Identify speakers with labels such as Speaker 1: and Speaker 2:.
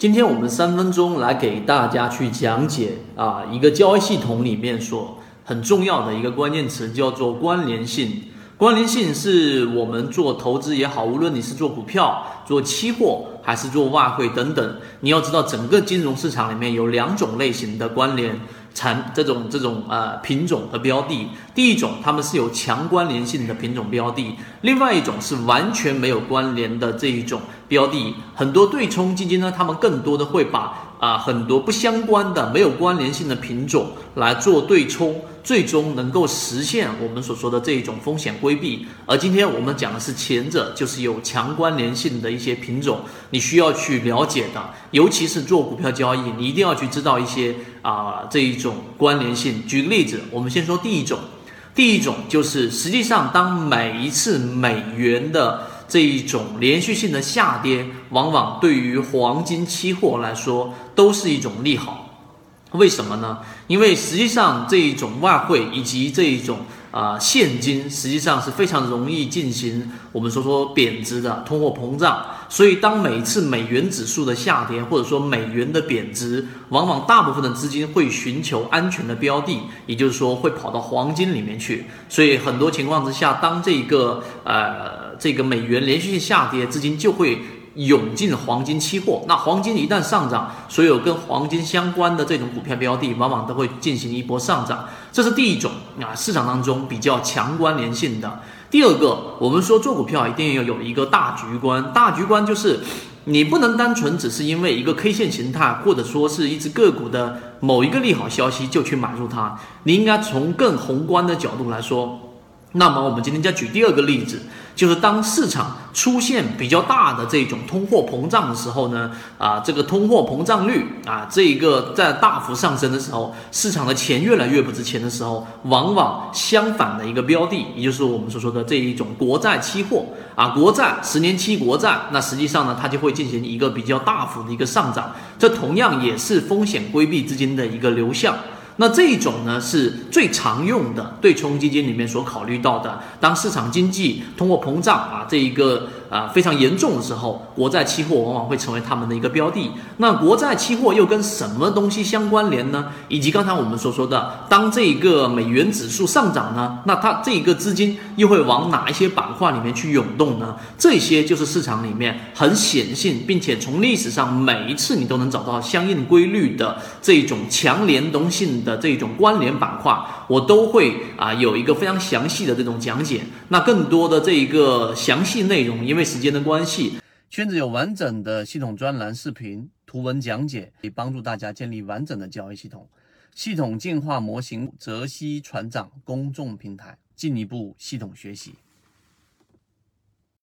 Speaker 1: 今天我们三分钟来给大家去讲解啊，一个交易系统里面所很重要的一个关键词叫做关联性。关联性是我们做投资也好，无论你是做股票、做期货还是做外汇等等，你要知道整个金融市场里面有两种类型的关联。产这种这种呃品种的标的，第一种它们是有强关联性的品种标的，另外一种是完全没有关联的这一种标的。很多对冲基金呢，他们更多的会把。啊，很多不相关的、没有关联性的品种来做对冲，最终能够实现我们所说的这一种风险规避。而今天我们讲的是前者，就是有强关联性的一些品种，你需要去了解的，尤其是做股票交易，你一定要去知道一些啊这一种关联性。举个例子，我们先说第一种，第一种就是实际上当每一次美元的。这一种连续性的下跌，往往对于黄金期货来说都是一种利好。为什么呢？因为实际上这一种外汇以及这一种啊现金，实际上是非常容易进行我们说说贬值的通货膨胀。所以当每次美元指数的下跌，或者说美元的贬值，往往大部分的资金会寻求安全的标的，也就是说会跑到黄金里面去。所以很多情况之下，当这个呃。这个美元连续性下跌，资金就会涌进黄金期货。那黄金一旦上涨，所有跟黄金相关的这种股票标的，往往都会进行一波上涨。这是第一种啊，市场当中比较强关联性的。第二个，我们说做股票一定要有一个大局观，大局观就是你不能单纯只是因为一个 K 线形态，或者说是一只个股的某一个利好消息就去买入它。你应该从更宏观的角度来说。那么我们今天再举第二个例子，就是当市场出现比较大的这种通货膨胀的时候呢，啊，这个通货膨胀率啊，这一个在大幅上升的时候，市场的钱越来越不值钱的时候，往往相反的一个标的，也就是我们所说的这一种国债期货啊，国债十年期国债，那实际上呢，它就会进行一个比较大幅的一个上涨，这同样也是风险规避资金的一个流向。那这一种呢，是最常用的对冲基金里面所考虑到的。当市场经济通货膨胀啊，这一个。啊，非常严重的时候，国债期货往往会成为他们的一个标的。那国债期货又跟什么东西相关联呢？以及刚才我们所说的，当这个美元指数上涨呢，那它这个资金又会往哪一些板块里面去涌动呢？这些就是市场里面很显性，并且从历史上每一次你都能找到相应规律的这种强联动性的这种关联板块，我都会啊有一个非常详细的这种讲解。那更多的这一个详细内容，因为时间的关系，圈子有完整的系统专栏、视频、图文讲解，可以帮助大家建立完整的交易系统。系统进化模型，泽西船长公众平台，进一步系统学习。